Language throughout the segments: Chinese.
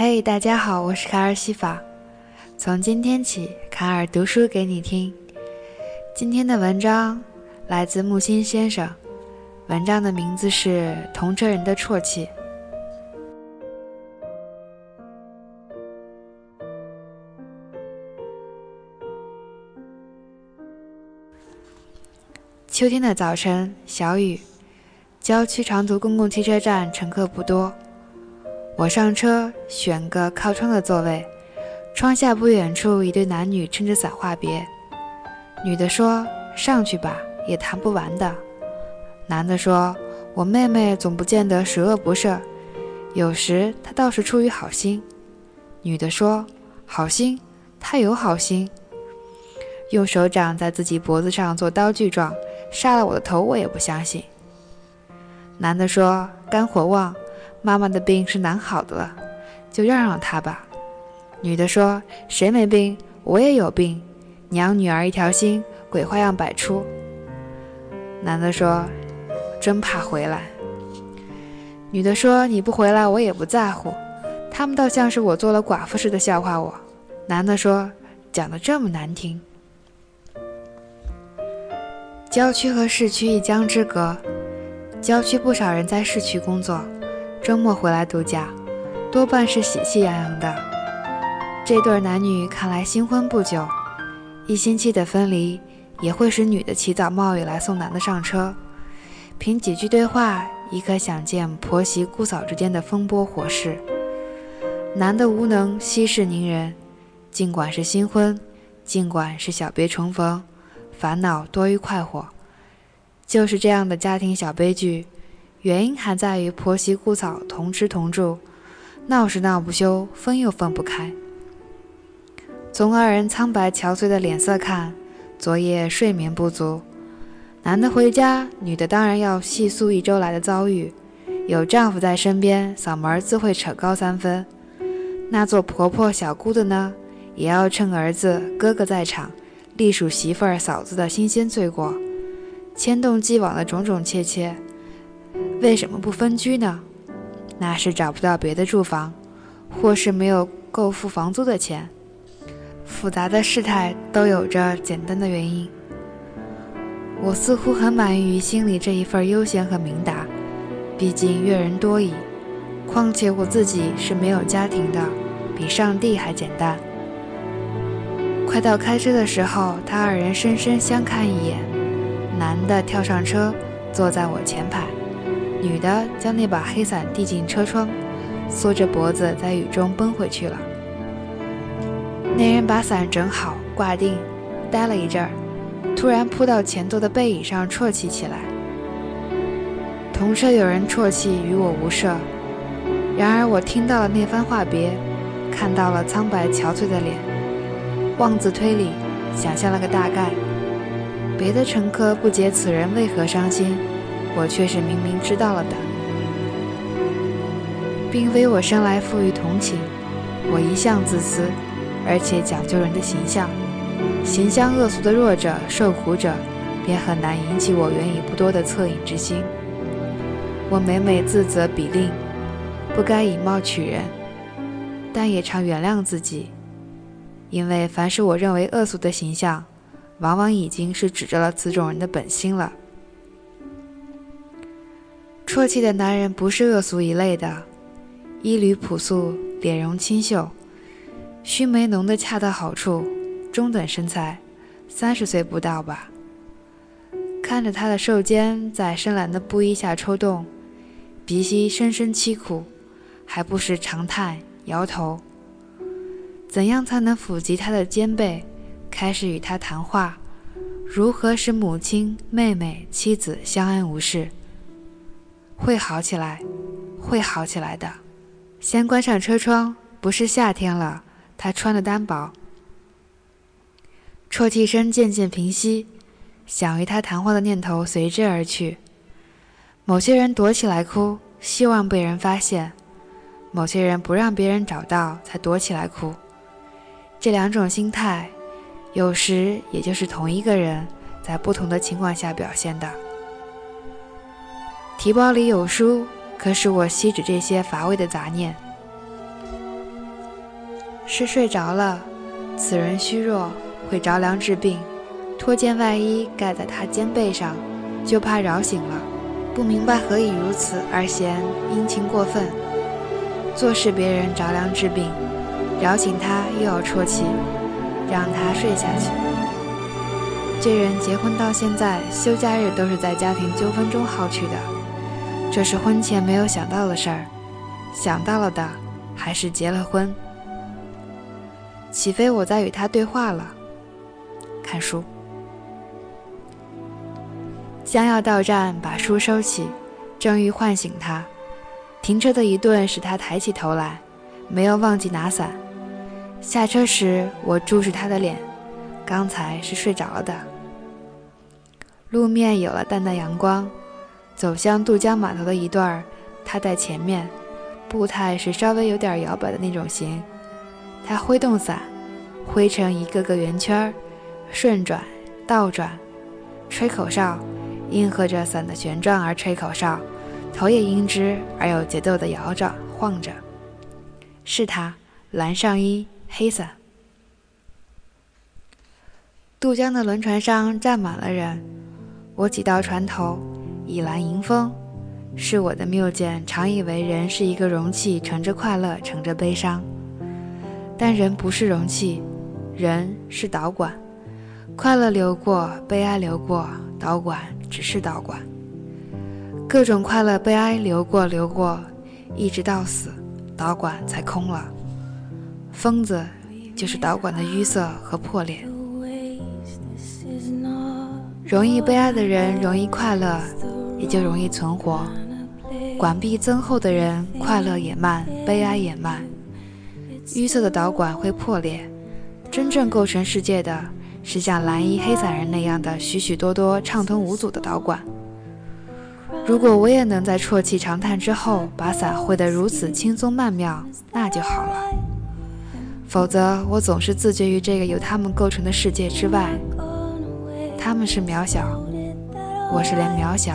嘿，大家好，我是卡尔西法。从今天起，卡尔读书给你听。今天的文章来自木心先生，文章的名字是《同车人的啜泣》。秋天的早晨，小雨，郊区长途公共汽车站乘客不多。我上车，选个靠窗的座位。窗下不远处，一对男女撑着伞话别。女的说：“上去吧，也谈不完的。”男的说：“我妹妹总不见得十恶不赦，有时她倒是出于好心。”女的说：“好心？她有好心？用手掌在自己脖子上做刀具状，杀了我的头，我也不相信。”男的说：“肝火旺。”妈妈的病是难好的了，就让让她吧。女的说：“谁没病？我也有病。娘女儿一条心，鬼花样百出。”男的说：“真怕回来。”女的说：“你不回来，我也不在乎。他们倒像是我做了寡妇似的笑话我。”男的说：“讲的这么难听。”郊区和市区一江之隔，郊区不少人在市区工作。周末回来度假，多半是喜气洋洋的。这对男女看来新婚不久，一星期的分离也会使女的起早冒雨来送男的上车。凭几句对话，已可想见婆媳姑嫂之间的风波火势。男的无能，息事宁人，尽管是新婚，尽管是小别重逢，烦恼多于快活。就是这样的家庭小悲剧。原因还在于婆媳姑嫂同吃同住，闹是闹不休，分又分不开。从二人苍白憔悴的脸色看，昨夜睡眠不足。男的回家，女的当然要细诉一周来的遭遇。有丈夫在身边，嗓门自会扯高三分。那做婆婆小姑的呢，也要趁儿子哥哥在场，隶属媳妇儿嫂子的新鲜罪过，牵动既往的种种切切。为什么不分居呢？那是找不到别的住房，或是没有够付房租的钱。复杂的事态都有着简单的原因。我似乎很满意于心里这一份悠闲和明达，毕竟阅人多矣。况且我自己是没有家庭的，比上帝还简单。快到开车的时候，他二人深深相看一眼，男的跳上车，坐在我前排。女的将那把黑伞递进车窗，缩着脖子在雨中奔回去了。那人把伞整好挂定，待了一阵儿，突然扑到前座的背椅上啜泣起来。同车有人啜泣，与我无涉。然而我听到了那番话别，看到了苍白憔悴的脸，妄自推理，想象了个大概。别的乘客不解此人为何伤心。我却是明明知道了的，并非我生来富于同情，我一向自私，而且讲究人的形象。形象恶俗的弱者、受苦者，便很难引起我原已不多的恻隐之心。我每每自责比令，不该以貌取人，但也常原谅自己，因为凡是我认为恶俗的形象，往往已经是指着了此种人的本心了。啜泣的男人不是恶俗一类的，衣履朴素，脸容清秀，须眉浓得恰到好处，中等身材，三十岁不到吧。看着他的瘦肩在深蓝的布衣下抽动，鼻息深深凄苦，还不时长叹摇头。怎样才能抚及他的肩背，开始与他谈话？如何使母亲、妹妹、妻子相安无事？会好起来，会好起来的。先关上车窗，不是夏天了。他穿的单薄。啜泣声渐渐平息，想与他谈话的念头随之而去。某些人躲起来哭，希望被人发现；某些人不让别人找到，才躲起来哭。这两种心态，有时也就是同一个人在不同的情况下表现的。提包里有书，可使我吸止这些乏味的杂念。是睡着了。此人虚弱，会着凉治病，脱件外衣盖在他肩背上，就怕扰醒了。不明白何以如此，而嫌殷勤过分。做事别人着凉治病，扰醒他又要啜泣，让他睡下去。这人结婚到现在，休假日都是在家庭纠纷中耗去的，这是婚前没有想到的事儿，想到了的，还是结了婚。岂非我在与他对话了？看书。将要到站，把书收起，正欲唤醒他。停车的一顿使他抬起头来，没有忘记拿伞。下车时，我注视他的脸，刚才是睡着了的。路面有了淡淡阳光，走向渡江码头的一段他在前面，步态是稍微有点摇摆的那种型。他挥动伞，挥成一个个圆圈，顺转、倒转，吹口哨。应和着伞的旋转而吹口哨，头也因之而有节奏地摇着晃着。是他，蓝上衣，黑伞。渡江的轮船上站满了人，我挤到船头，倚栏迎风。是我的谬见，常以为人是一个容器，盛着快乐，盛着悲伤。但人不是容器，人是导管，快乐流过，悲哀流过，导管。只是导管，各种快乐、悲哀流过、流过，一直到死，导管才空了。疯子就是导管的淤塞和破裂。容易悲哀的人容易快乐，也就容易存活。管壁增厚的人，快乐也慢，悲哀也慢。淤塞的导管会破裂，真正构成世界的。是像蓝衣黑伞人那样的许许多多畅通无阻的导管。如果我也能在啜泣长叹之后把伞挥得如此轻松曼妙，那就好了。否则，我总是自绝于这个由他们构成的世界之外。他们是渺小，我是连渺小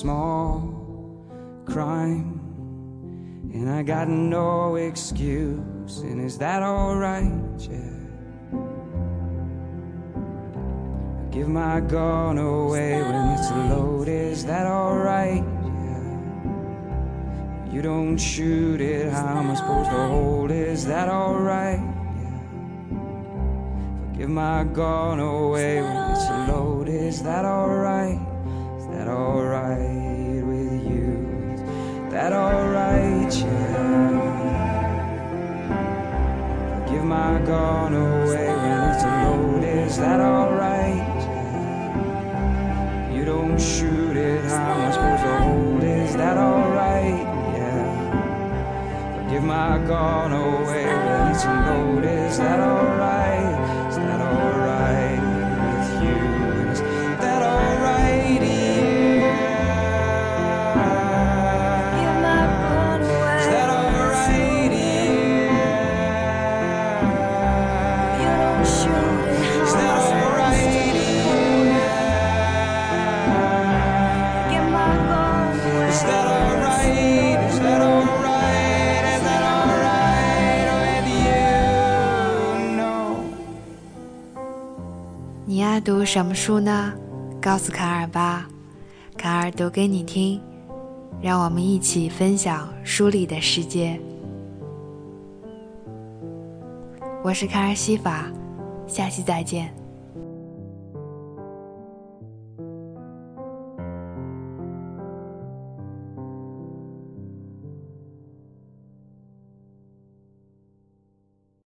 small crime. And I got no excuse. And is that alright? Yeah. I Give my gun away when it's loaded, is that alright? Yeah. You don't shoot it, how am I supposed to hold it? Is that alright? Yeah. Give my gun away when it's loaded, is that alright? That alright with you? Is that alright? Yeah. Give my gun away when it's loaded, is that alright? You don't shoot it, how am I supposed to hold Is that alright? Yeah. Give my gun away when it's loaded. Is that alright? 你爱读什么书呢？告诉卡尔吧，卡尔读给你听，让我们一起分享书里的世界。我是卡尔西法，下期再见。